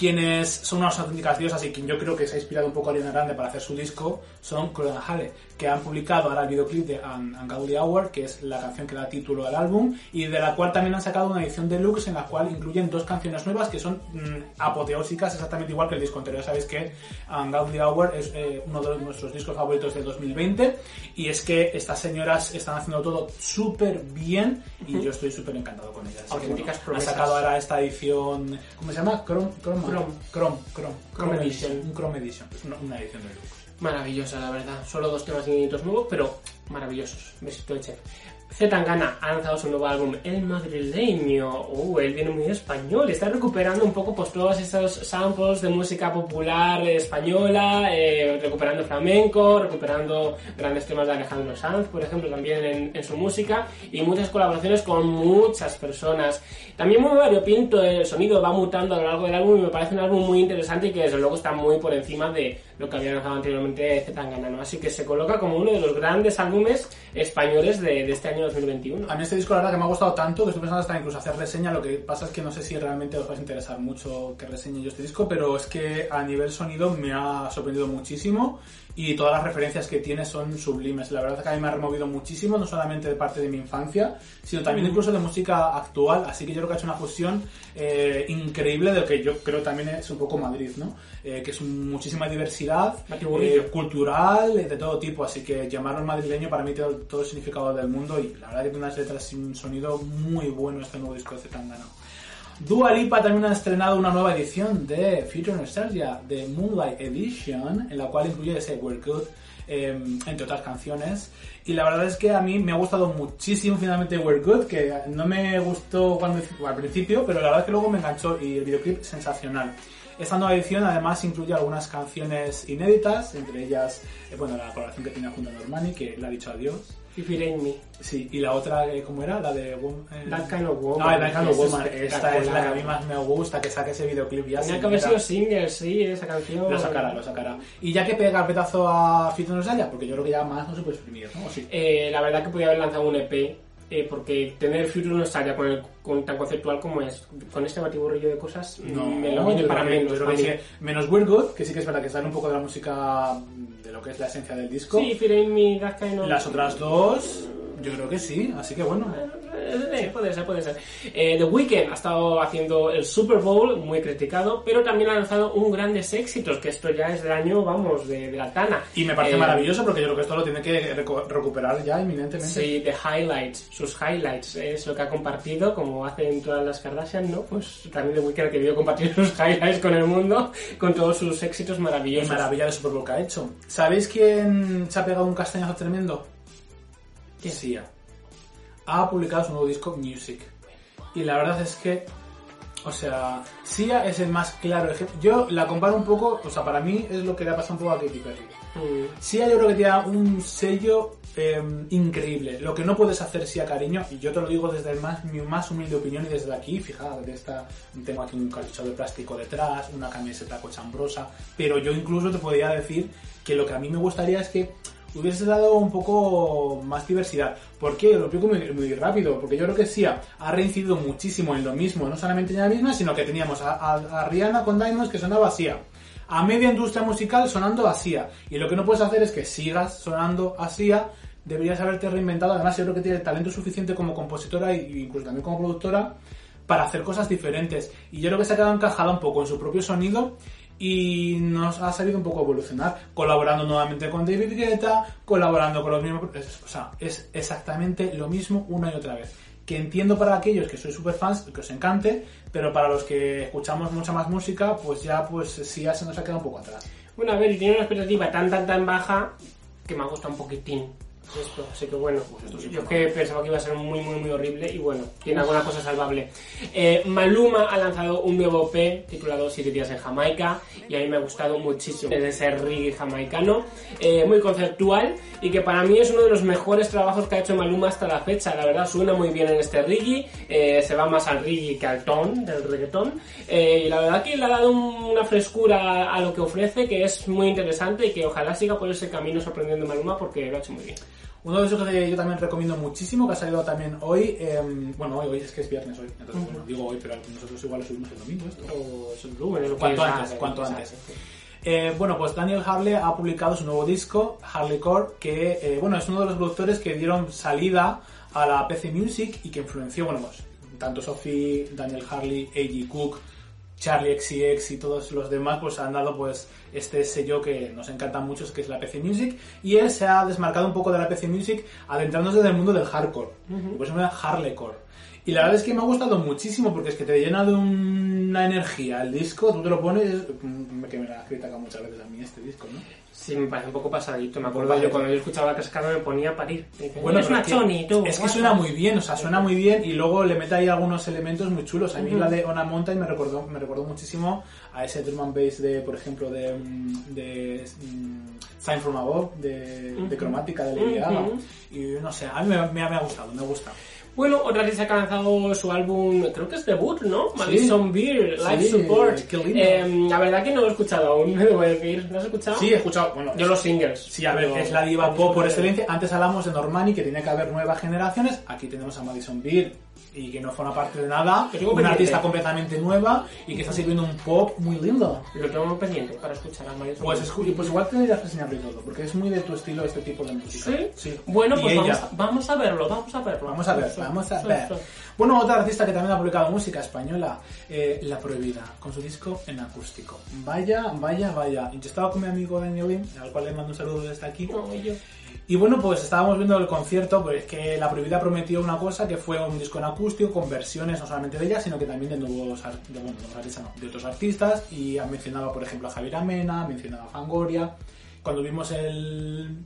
Quienes son unas auténticas diosas y quien yo creo que se ha inspirado un poco a Ariana Grande para hacer su disco son Chloe and Halle, que han publicado ahora el videoclip de Un- Ungodly Hour, que es la canción que da título al álbum, y de la cual también han sacado una edición deluxe en la cual incluyen dos canciones nuevas que son mm, apoteósicas, exactamente igual que el disco anterior. Sabéis que Ungodly Hour es eh, uno de nuestros discos favoritos de 2020, y es que estas señoras están haciendo todo súper bien, y yo estoy súper encantado con ellas. Auténticas han promesas. sacado ahora esta edición, ¿cómo se llama? Chrome, Chrome, Chrome. Chrome, Chrome, Edition. Edition, un Chrome Edition, es una, una edición deluxe. Maravillosa, la verdad. Solo dos temas inéditos nuevos, pero maravillosos. Besito de chef. Z Tangana ha lanzado su nuevo álbum, El Madrileño. Uh, él viene muy español. Está recuperando un poco pues todos esos samples de música popular española, eh, recuperando flamenco, recuperando grandes temas de Alejandro Sanz, por ejemplo, también en, en su música, y muchas colaboraciones con muchas personas. También muy variopinto, el sonido va mutando a lo largo del álbum y me parece un álbum muy interesante y que desde luego está muy por encima de lo que había lanzado anteriormente Z Tangana, ¿no? Así que se coloca como uno de los grandes álbumes españoles de, de este año 2021. A mí este disco la verdad que me ha gustado tanto que estoy pensando hasta incluso hacer reseña, lo que pasa es que no sé si realmente os va a interesar mucho que reseñe yo este disco, pero es que a nivel sonido me ha sorprendido muchísimo y todas las referencias que tiene son sublimes. La verdad es que a mí me ha removido muchísimo, no solamente de parte de mi infancia, sino también incluso de música actual, así que yo creo que ha hecho una fusión eh, increíble de lo que yo creo también es un poco Madrid, ¿no? Eh, que es muchísima diversidad Batiburrillo. eh, cultural, de todo tipo, así que llamarlo madrileño para mí tiene todo el significado del mundo y la verdad que tiene unas letras y un sonido muy bueno este nuevo disco de Zetangana. Dua Lipa también ha estrenado una nueva edición de Future Nostalgia, de Moonlight Edition, en la cual incluye ese We're Good, eh, entre otras canciones. Y la verdad es que a mí me ha gustado muchísimo finalmente We're Good, que no me gustó al principio, pero la verdad es que luego me enganchó y el videoclip sensacional. Esta nueva edición además incluye algunas canciones inéditas, entre ellas, eh, bueno, la colaboración que tiene junto a Normani, que le ha dicho adiós. If It Ain't Me. Sí, y la otra, eh, ¿cómo era? La de... Wom- eh, That Kind of Woman. Ah, That Kind of Woman. Esta es la que a mí más me gusta, que saque ese videoclip ya. Tenía que haber sido single, sí, esa canción. Lo sacará, lo sacará. Y ya que pega el petazo a Fit Nostalgia, porque yo creo que ya más no se puede exprimir, ¿no? Eh, la verdad que podía haber lanzado un EP, eh, porque tener Future Nostalgia con, el, con tan conceptual como es, con este batiburrillo de cosas, No, me lo viene para menos. yo creo para que sí. Menos We're Good, que sí que es verdad que sale un poco de la música de lo que es la esencia del disco. Sí, Ain't Me. Las otras dos, yo creo que sí, así que bueno. Eh, puede ser, puede ser. Eh, The Weeknd ha estado haciendo el Super Bowl, muy criticado, pero también ha lanzado un grandes éxitos, que esto ya es del año, vamos, de, de la Tana. Y me parece Eh, maravilloso porque yo creo que esto lo tiene que recu- recuperar ya inminentemente. Sí, The Highlights, sus highlights, es lo que ha compartido, como hacen todas las Kardashian, ¿no? Pues también The Weeknd ha querido compartir sus highlights con el mundo, con todos sus éxitos Y maravillosos. maravilla de Super Bowl que ha hecho. ¿Sabéis quién se ha pegado un castañazo tremendo? ¿Quién? Sia. Ha publicado su nuevo disco Music. Y la verdad es que O sea, Sia es el más claro ejemplo. Yo la comparo un poco, o sea, para mí es lo que le ha pasado un poco a Katy Perry. Mm. Sia yo creo que tiene un sello eh, increíble. Lo que no puedes hacer Sia, cariño, y yo te lo digo desde el más, mi más humilde opinión y desde aquí, fijaos, de esta, tengo aquí un calicho de plástico detrás, una camiseta cochambrosa, pero yo incluso te podría decir que lo que a mí me gustaría es que hubiese dado un poco más diversidad. ¿Por qué? Lo explico muy, rápido, porque yo creo que Sia ha reincidido muchísimo en lo mismo, no solamente en la misma, sino que teníamos a, a- a Rihanna con Diamonds que sonaba Sia. A media industria musical sonando a Sia. Y lo que no puedes hacer es que sigas sonando a Sia. Deberías haberte reinventado. Además, yo creo que tiene talento suficiente como compositora e incluso también como productora para hacer cosas diferentes. Y yo creo que se ha quedado encajada un poco en su propio sonido y nos ha salido un poco a evolucionar, colaborando nuevamente con David Guetta, colaborando con los mismos... es- o sea, es exactamente lo mismo una y otra vez. Que entiendo para aquellos que sois super fans, que os encante, pero para los que escuchamos mucha más música, pues ya pues sí ya se nos ha quedado un poco atrás. Bueno, a ver, y tiene una expectativa tan, tan, tan baja que me ha gustado un poquitín esto. Así que bueno, yo que pensaba que iba a ser muy, muy, muy horrible y bueno, tiene alguna cosa salvable. Eh, Maluma ha lanzado un nuevo EP titulado Siete días en Jamaica y a mí me ha gustado muchísimo. Es ese reggae jamaicano, eh, muy conceptual y que para mí es uno de los mejores trabajos que ha hecho Maluma hasta la fecha. La verdad, suena muy bien en este reggae, eh, se va más al reggae que al ton del reggaetón. Eh, y la verdad que le ha dado un- una frescura a lo que ofrece que es muy interesante y que ojalá siga por ese camino sorprendiendo a Maluma porque lo ha hecho muy bien. Uno de esos que yo también recomiendo muchísimo, que ha salido también hoy, eh, bueno, hoy, hoy es que es viernes hoy, entonces bueno, digo hoy, pero nosotros igual lo subimos el domingo esto. O es un volumen, es lo que Cuanto es, antes, cuanto es, antes. Eh, bueno, pues Daniel Harley ha publicado su nuevo disco, Harley Core, que eh, bueno, es uno de los productores que dieron salida a la PC Music y que influenció, bueno, pues tanto Sophie, Daniel Harley, A.G. Cook, Charlie XCX y todos los demás pues han dado pues este sello que nos encanta mucho que es la PC Music y él se ha desmarcado un poco de la PC Music adentrándose en el mundo del hardcore. Pues se llama Harleycore y la verdad es que me ha gustado muchísimo porque es que te llena de una energía el disco tú te lo pones mm, que me la has criticado muchas veces a mí este disco ¿no? Sí, me parece un poco pasadito. Me acuerdo yo cuando yo escuchaba Cascada me ponía a parir. Dicen, Bueno, es una choni, tú. Es que guapa". suena muy bien, o sea, suena muy bien y luego le mete ahí algunos elementos muy chulos. A mí la de Ona Mountain me recordó, me recordó muchísimo a ese drum and bass de, por ejemplo, de, mm, de mm, Sign From Above, de, de cromática de Lady Gaga. Ujú. Y no sé, a mí me, me me ha gustado, me gusta. Bueno, otra artista que ha lanzado su álbum, creo que es debut, ¿no? Madison Beer, Live Sí, Support. qué lindo. Eh, la verdad que no lo he escuchado aún, me debo decir. ¿No has escuchado? Sí, he escuchado, bueno, Yo los singles. Sí, a ver, Pero- es la diva pop por excelencia. Antes hablamos de Normani, que tiene que haber nuevas generaciones. Aquí tenemos a Madison Beer, y que no forma parte de nada. Tengo Una artista completamente nueva y que está sirviendo un pop muy lindo. Lo tengo pendiente para escuchar a Madison Pues, y pues igual te deberías enseñarlo y todo, porque es muy de tu estilo este tipo de música. ¿Sí? Bueno, Y pues vamos a, vamos a verlo, vamos a verlo. Vamos a ver, Sí, vamos a ver. Bueno, otra artista que también ha publicado música española, eh, La Prohibida, con su disco en acústico. Vaya, vaya, vaya. Yo estaba con mi amigo Daniel al cual le mando un saludo desde aquí. No, yo. Y bueno, pues estábamos viendo el concierto, pues que La Prohibida prometió una cosa, que fue un disco en acústico con versiones no solamente de ella, sino que también de nuevos, de, bueno, otros artistas. Y ha mencionado, por ejemplo, a Javier Amena, mencionaba a Fangoria. Cuando vimos el,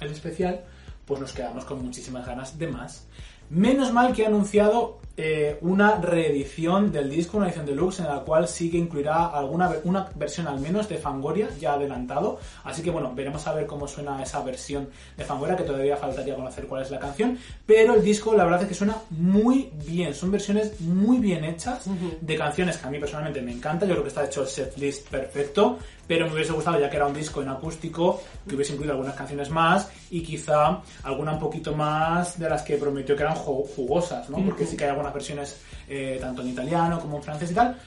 el especial, pues nos quedamos con muchísimas ganas de más. Menos mal que ha anunciado eh, una reedición del disco, una edición deluxe, en la cual sí que incluirá alguna una versión al menos de Fangoria ya adelantado. Así que bueno, veremos a ver cómo suena esa versión de Fangoria, que todavía faltaría conocer cuál es la canción. Pero el disco, la verdad es que suena muy bien. Son versiones muy bien hechas de canciones que a mí personalmente me encanta. Yo creo que está hecho el setlist perfecto. Pero me hubiese gustado, ya que era un disco en acústico, que hubiese incluido algunas canciones más y quizá alguna un poquito más de las que prometió que eran ju- jugosas, ¿no? Porque sí que hay algunas versiones eh, tanto en italiano como en francés y tal.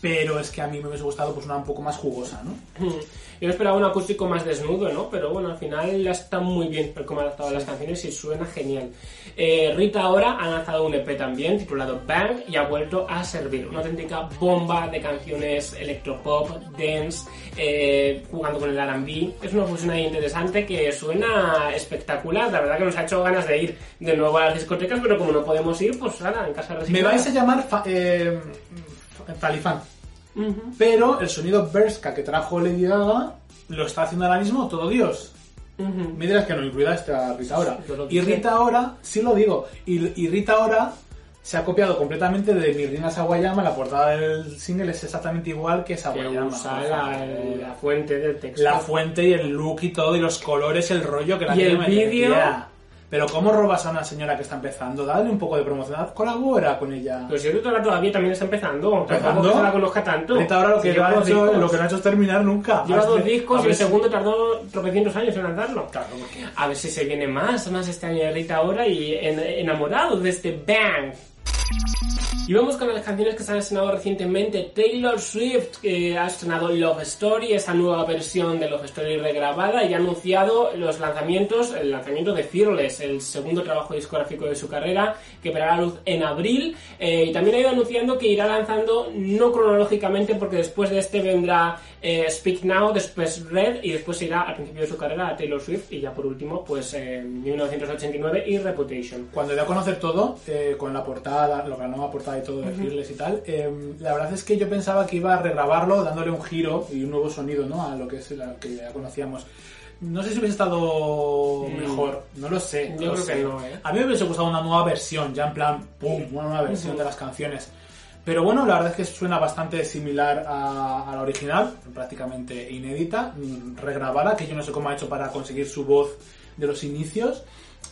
Pero es que a mí me hubiese gustado pues una un poco más jugosa, ¿no? Hmm. Yo esperaba un acústico más desnudo, ¿no? Pero bueno, al final está muy bien el cómo ha adaptado las canciones y suena genial. Eh, Rita ahora ha lanzado un EP también titulado Bang y ha vuelto a servir. Una auténtica bomba de canciones electropop, dance, eh, jugando con el R&B. Es una fusión ahí interesante que suena espectacular. La verdad que nos ha hecho ganas de ir de nuevo a las discotecas, pero como no podemos ir, pues nada, en casa Me resignada. vais a llamar fa- eh, Ujú. Pero el sonido Berska que trajo Lady Gaga lo está haciendo ahora mismo todo Dios. Ujú. Me dirás que no, incluida esta Rita lo Y. Rita ahora, sí lo digo, y, y Rita ahora se ha copiado completamente de Mirrina Sawayama, la portada del single es exactamente igual que Que Sawayama. usa por la, la fuente del texto. La fuente y el look y todo, y los colores, el rollo que la Y el vídeo. Pero ¿cómo robas a una señora que está empezando? Dale un poco de promoción, colabora con ella. Pues yo creo que ahora todavía también está empezando. Tampoco se la conozca tanto. Ahorita ahora lo que, no ha hecho, discos. lo que no ha hecho es terminar nunca. Lleva dos discos y el si- segundo tardó tropecientos años en lanzarlo. Claro, porque- A ver si se viene más, más este año de Rita ahora y en- enamorados de este Bang. Y vamos con las canciones que se han estrenado recientemente. Taylor Swift que ha estrenado Love Story, esa nueva versión de Love Story regrabada y ha anunciado los lanzamientos, el lanzamiento de Fearless, el segundo trabajo discográfico de su carrera, que verá luz en abril. Eh, y también ha ido anunciando que irá lanzando, no cronológicamente, porque después de este vendrá eh, Speak Now, después Red y después irá al principio de su carrera a Taylor Swift y ya por último, pues eh, 1989 y Reputation. Cuando dio a conocer todo, eh, con la portada, lo que la nueva portada y todo de Fearless y tal, eh, la verdad es que yo pensaba que iba a regrabarlo dándole un giro y un nuevo sonido, ¿no? A lo que es la que ya conocíamos. No sé si hubiese estado Mm. mejor, no lo sé. Yo lo creo sé. que no, ¿eh? A mí me hubiese gustado una nueva versión, ya en plan, ¡pum! Una nueva versión de las canciones. Pero bueno, la verdad es que suena bastante similar a, a la original, prácticamente inédita, regrabada, que yo no sé cómo ha hecho para conseguir su voz de los inicios.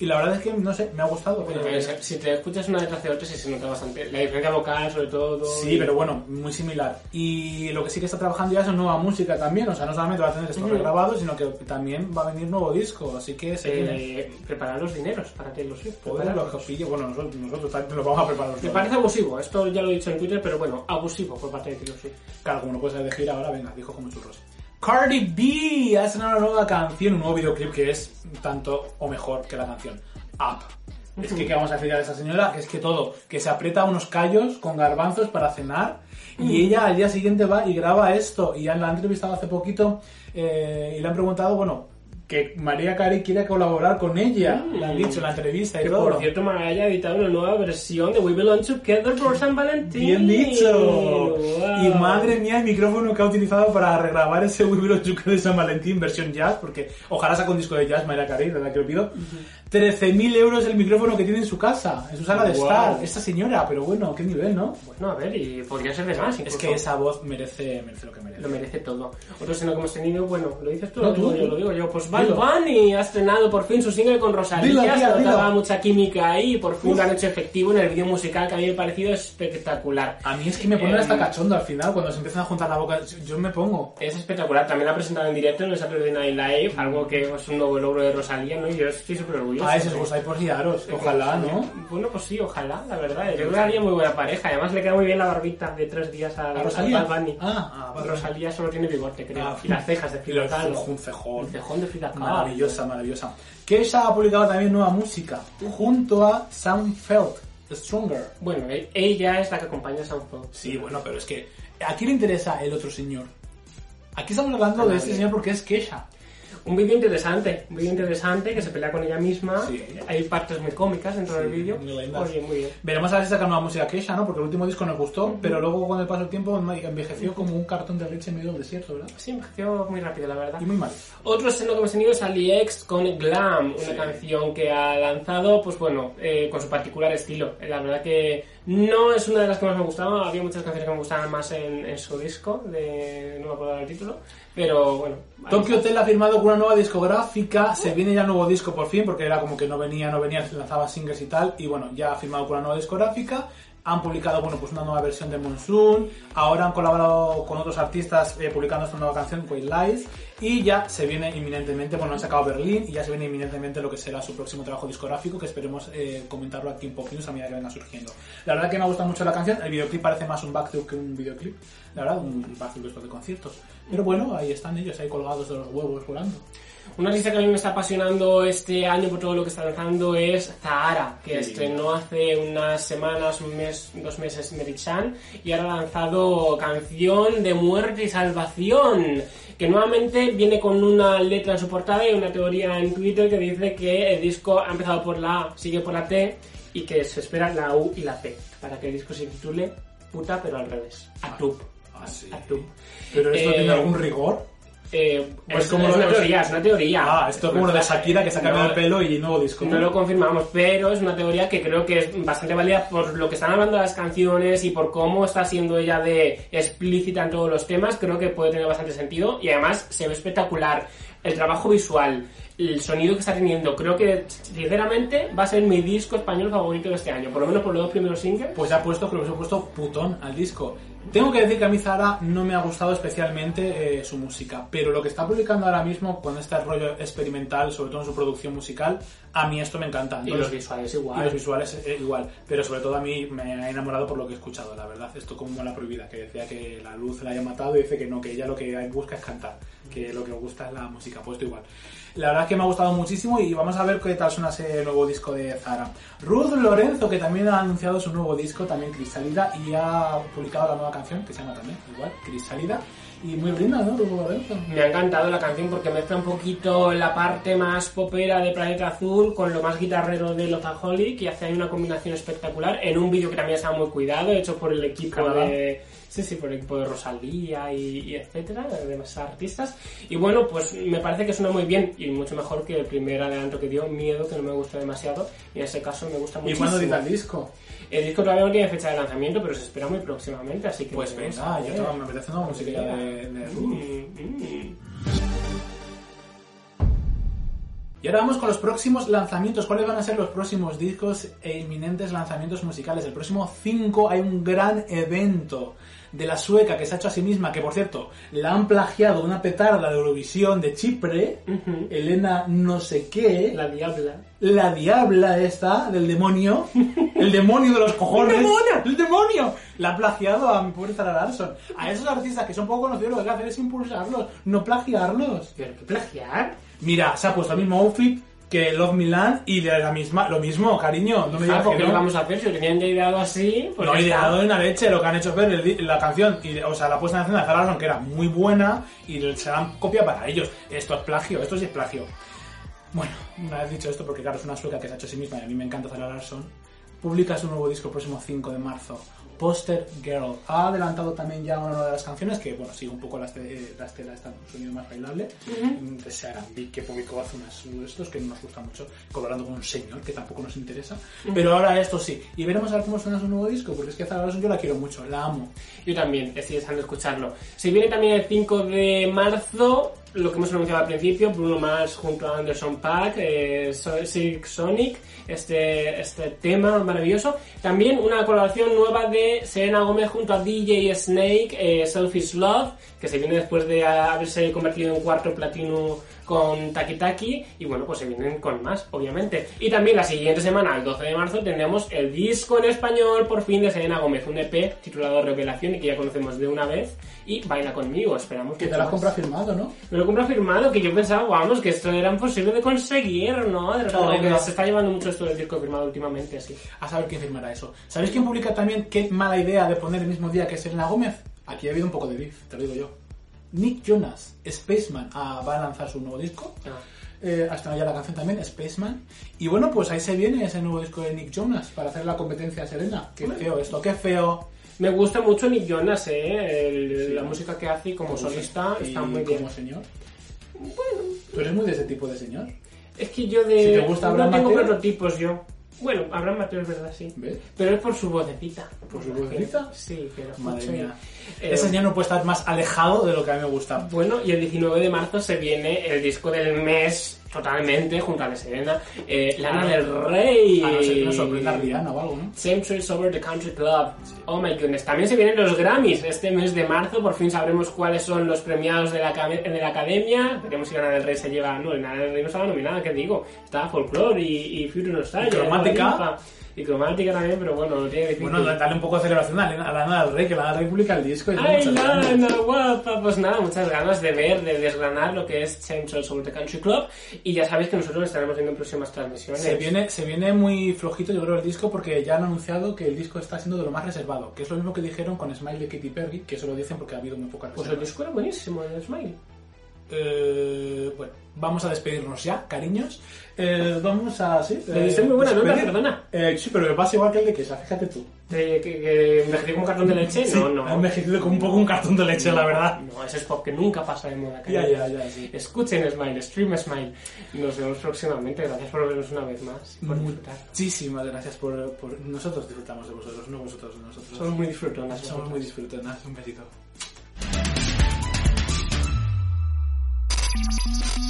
Y la verdad es que, no sé, me ha gustado. Bueno, eh, si te escuchas una detrás de otra, sí se nota bastante. La diferencia vocal, sobre todo. Sí, y- pero bueno, muy similar. Y lo que sí que está trabajando ya es nueva música también. O sea, no solamente va a tener esto Ujú. regrabado, sino que también va a venir nuevo disco. Así que. Eh, preparar los dineros para Swift. Joder, prepararlos. los copillos. Bueno, nosotros, nosotros también lo vamos a preparar. Me parece abusivo, esto ya lo he dicho en Twitter, pero bueno, abusivo por parte de Taylor Swift. Claro, como no puedes elegir ahora, venga, dijo como churros. Cardi B ha estrenado una nueva canción, un nuevo videoclip que es tanto o mejor que la canción. Up. Es que, ¿qué vamos a decir de esa señora? Que es que todo, que se aprieta unos callos con garbanzos para cenar y ella al día siguiente va y graba esto. Y ya la han entrevistado hace poquito eh, y le han preguntado, bueno, que María Carey quiere colaborar con ella. Le han dicho en la entrevista y Que todo. por cierto, Mariah ha editado una nueva versión de We Belong Together por San Valentín. Bien dicho. Wow. Y madre mía, el micrófono que ha utilizado para regrabar ese We Rock You de San Valentín versión jazz, porque ojalá saque un disco de jazz, Mayra Carey, ¿verdad que lo pido? 13.000 euros el micrófono que tiene en su casa, en su sala de Wow. estar. Esta señora, pero bueno, qué nivel, ¿no? Bueno, a ver, y podría ser de más. Es incluso. que esa voz merece, merece lo que merece. Lo merece todo. Otro escena que hemos tenido, bueno, ¿lo dices tú? No, lo digo tú, yo, tú. lo digo yo. Pues Bad Dilo. Bunny ha estrenado por fin su single con Rosalía. Se notaba mucha química ahí y por fin Uf. lo han hecho efectivo en el vídeo musical que a mí me ha parecido espectacular. A mí es que me pone Eh, hasta cachondo al final, cuando se empiezan a juntar la boca, yo me pongo. Es espectacular, también la ha presentado en directo en el Saturday Night Live, algo que es un nuevo logro de Rosalía, ¿no? Y yo estoy súper orgulloso. A ese os gustáis por guiaros, ojalá, ¿no? Bueno, pues sí, ojalá, la verdad. Yo creo que haría muy buena pareja. Además le queda muy bien la barbita de tres días a, ¿A Rosalía? a Bad Bunny. Ah, ah. Rosalía solo tiene bigote, creo. Ah, y las cejas de Frida los- Kahlo. un cejón. El cejón de Frida Maravillosa, maravillosa. Kesha ha publicado también nueva música junto a Sam Feld, Stronger. Bueno, e- ella es la que acompaña a Sam Feld. Sí, bueno, pero es que ¿a quién le interesa el otro señor? Aquí estamos hablando de este señor porque es Kesha. Un vídeo interesante, un vídeo interesante que se pelea con ella misma. Sí. Hay partes muy cómicas dentro del vídeo. Oye, muy bien. Veremos a ver si saca nueva música Kesha, ¿no? Porque el último disco nos gustó, pero luego con el paso del tiempo envejeció como un cartón de leche en medio del desierto, ¿verdad? Sí, pareció muy rápido, la verdad. Y muy mal. Otro estreno que hemos tenido es AliEx con Glam, una canción que ha lanzado, pues bueno, eh, con su particular estilo. La verdad que no es una de las que más me gustaba, había muchas canciones que me gustaban más en, en su disco, de no me acuerdo del título, pero bueno. Tokyo. Hotel ha firmado con una nueva discográfica, se viene ya el nuevo disco por fin, porque era como que no venía, no venía, lanzaba singles y tal, y bueno, ya ha firmado con una nueva discográfica, han publicado, bueno, pues una nueva versión de Monsoon, ahora han colaborado con otros artistas eh, publicando esta nueva canción, Quite Lies, y ya se viene inminentemente, bueno, han sacado Berlín, y ya se viene inminentemente lo que será su próximo trabajo discográfico, que esperemos eh, comentarlo aquí en Pop News a medida que venga surgiendo. La verdad que me ha gustado mucho la canción, el videoclip parece más un backthrough que un videoclip, la verdad, un backthrough después de conciertos. Pero bueno, ahí están ellos, ahí colgados de los huevos volando. Una artista que a mí me está apasionando este año por todo lo que está lanzando es Zahara, que Sí. estrenó hace unas semanas, un mes, dos meses Merichan, y ahora ha lanzado canción de muerte y salvación, que nuevamente viene con una letra en su portada y una teoría en Twitter que dice que el disco ha empezado por la A, sigue por la T, y que se espera la U y la P, para que el disco se titule puta pero al revés, Atub. Ah, sí. Atub. ¿Pero esto Eh, tiene algún rigor? Eh, Pues es, como es una de- teoría, es una teoría. Ah, esto es como lo de Shakira que se ha cambiado No, el pelo y nuevo disco. No lo confirmamos, pero es una teoría que creo que es bastante válida por lo que están hablando las canciones y por cómo está siendo ella de explícita en todos los temas. Creo que puede tener bastante sentido y además se ve espectacular. El trabajo visual, el sonido que está teniendo, creo que sinceramente va a ser mi disco español favorito de este año, por lo menos por los dos primeros singles. Pues ha puesto, creo que se ha puesto putón al disco. Tengo que decir que a mí Zara no me ha gustado especialmente eh, su música, pero lo que está publicando ahora mismo con este rollo experimental, sobre todo en su producción musical, a mí esto me encanta. Y los visuales Y igual. los visuales eh, igual, pero sobre todo a mí me ha enamorado por lo que he escuchado, la verdad. Esto como la prohibida, que decía que la luz la haya matado y dice que no, que ella lo que busca es cantar, que lo que le gusta es la música, puesto igual. La verdad es que me ha gustado muchísimo y vamos a ver qué tal suena ese nuevo disco de Zara. Ruth Lorenzo, que también ha anunciado su nuevo disco, también Crisálida, y ha publicado la nueva canción, que se llama también igual, Crisálida. Y muy linda, ¿no? Ruth Lorenzo. Me ha encantado la canción porque mezcla un poquito la parte más popera de Planeta Azul con lo más guitarrero de Lotaholic y hace ahí una combinación espectacular en un vídeo que también está muy cuidado, hecho por el equipo Canadá. de... Sí, sí, por el equipo de Rosalía y, y etcétera, de demás artistas. Y bueno, pues me parece que suena muy bien y mucho mejor que el primer adelanto que dio, Miedo, que no me gusta demasiado. Y en ese caso me gusta ¿Y muchísimo. cuándo edita el disco? El disco todavía no tiene fecha de lanzamiento, pero se espera muy próximamente, así que... Pues venga, yo tengo- me apetece una musiquilla de, de. Mm, mm. Y ahora vamos con los próximos lanzamientos. ¿Cuáles van a ser los próximos discos e inminentes lanzamientos musicales? El próximo 5 hay un gran evento de la sueca que se ha hecho a sí misma, que por cierto, la han plagiado una petarda de Eurovisión de Chipre. Elena no sé qué, La diabla. la diabla esta del demonio, el demonio de los cojones, ¡El demonio! el demonio, la ha plagiado a mi pobre Zara Larsson. A esos artistas que son poco conocidos lo que hay que hacer es impulsarlos, no plagiarlos. ¿Pero qué plagiar? Mira, se ha puesto el mismo outfit que Love Milan y de la misma, lo mismo, cariño. No me digas Ah, ¿por que no. lo vamos a hacer? Si lo tenían ya ideado así, pues No ideado de una leche lo que han hecho es ver el la canción, y, o sea, la puesta en escena de Zara que era muy buena, y se han copia para ellos. Esto es plagio, esto sí es plagio. Bueno, una vez dicho esto, porque claro, es una sueca que se ha hecho a sí misma y a mí me encanta Zara Larsson, publica su nuevo disco el próximo 5 de marzo, Poster Girl. Ha adelantado también ya una de las canciones, que bueno, sigue un poco la, este, la estela, está un sonido más bailable, de Searambi, que publicó hace unos estos que no nos gusta mucho, colaborando con un señor que tampoco nos interesa. Pero ahora esto sí, y veremos a ver cómo suena su nuevo disco, porque es que Zara yo la quiero mucho, la amo. Yo también, estoy deseando escucharlo. Se viene también el 5 de marzo, lo que hemos anunciado al principio, Bruno Mars junto a Anderson Paak, eh, Silk Sonic, este, este tema maravilloso. También una colaboración nueva de Selena Gomez junto a DJ Snake, eh, Selfish Love, que se viene después de haberse convertido en cuarto platino con Taki Taki y bueno, pues se vienen con más, obviamente. Y también la siguiente semana, el 12 de marzo, tendremos el disco en español por fin de Selena Gómez, un EP titulado Revelación y que ya conocemos de una vez y Baila conmigo, esperamos Que te mucho la más. compra firmado, ¿no? Me lo compro firmado, que yo pensaba, vamos, que esto era imposible de conseguir, ¿no? De Claro, se está llevando mucho esto del disco firmado últimamente, así. A saber quién firmará eso. ¿Sabéis quién publica también qué mala idea de poner el mismo día que Selena Gómez? Aquí ha habido un poco de beef, te lo digo yo. Nick Jonas, Spaceman, ah, va a lanzar su nuevo disco. Ah. Eh, hasta ya la canción también, Spaceman. Y bueno, pues ahí se viene ese nuevo disco de Nick Jonas para hacer la competencia a Selena. Qué feo esto, qué feo. Me gusta mucho Nick Jonas, ¿eh? El- Sí. La música que hace como solista Y está muy bien. Como señor. ¿Tú eres muy de ese tipo de señor? Es que yo de... Si te gusta no tengo prototipos yo. Bueno, Abraham Mateo es verdad, sí. ¿Ves? Pero es por su vocecita. ¿Por su vocecita? Sí, lo Madre mía. Eh, Ese señor no puede estar más alejado de lo que a mí me gusta. Bueno, y el 19 de marzo se viene el disco del mes totalmente junto a la Serena, eh, Lana Ah, del Rey. A no ser que nos sorprenda Rihanna o algo, ¿no? Over the Country Club. Oh my goodness. También se vienen los Grammys este mes de marzo. Por fin sabremos cuáles son los premiados de la, de la academia. Veremos si Lana del Rey se lleva. No, Lana del Rey no estaba nominada, ¿qué digo? Estaba Folklore y, y Future Nostalgia. Y Cromática. Lipa. Y cromática también, pero bueno, no tiene difícil. Bueno, dale un poco de celebración a Lana, a Lana del Rey, que Lana del Rey publica el disco y Ay. Lana, guapa. Pues nada, muchas ganas de ver, de desgranar lo que es Trees Over the Country Club. Y ya sabéis que nosotros estaremos viendo en próximas transmisiones. Se viene, se viene muy flojito, yo creo, el disco porque ya han anunciado que el disco está siendo de lo más reservado, que es lo mismo que dijeron con Smile de Katy Perry, que eso lo dicen porque ha habido muy pocas Pues el reservas. disco era buenísimo, el Smile. Eh, bueno, vamos a despedirnos ya, cariños. Eh, vamos a, sí. Diste muy buena nota, perdona. Eh, sí, pero me pasa igual que el de Queso, fíjate tú. ¿De que, que envejecí como un cartón de leche? Sí, no, no. envejecido como un poco un cartón de leche, la verdad. No, eso es porque nunca pasa de moda. Ya, ya, ya, sí. Escuchen Smile, stream Smile. Nos vemos próximamente. Gracias por vernos una vez más y por disfrutar. Muchísimas gracias por, por... Nosotros disfrutamos de vosotros, no vosotros de nosotros. Somos muy disfrutonas. Somos muy disfrutonas. Un besito. Thank you.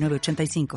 906985.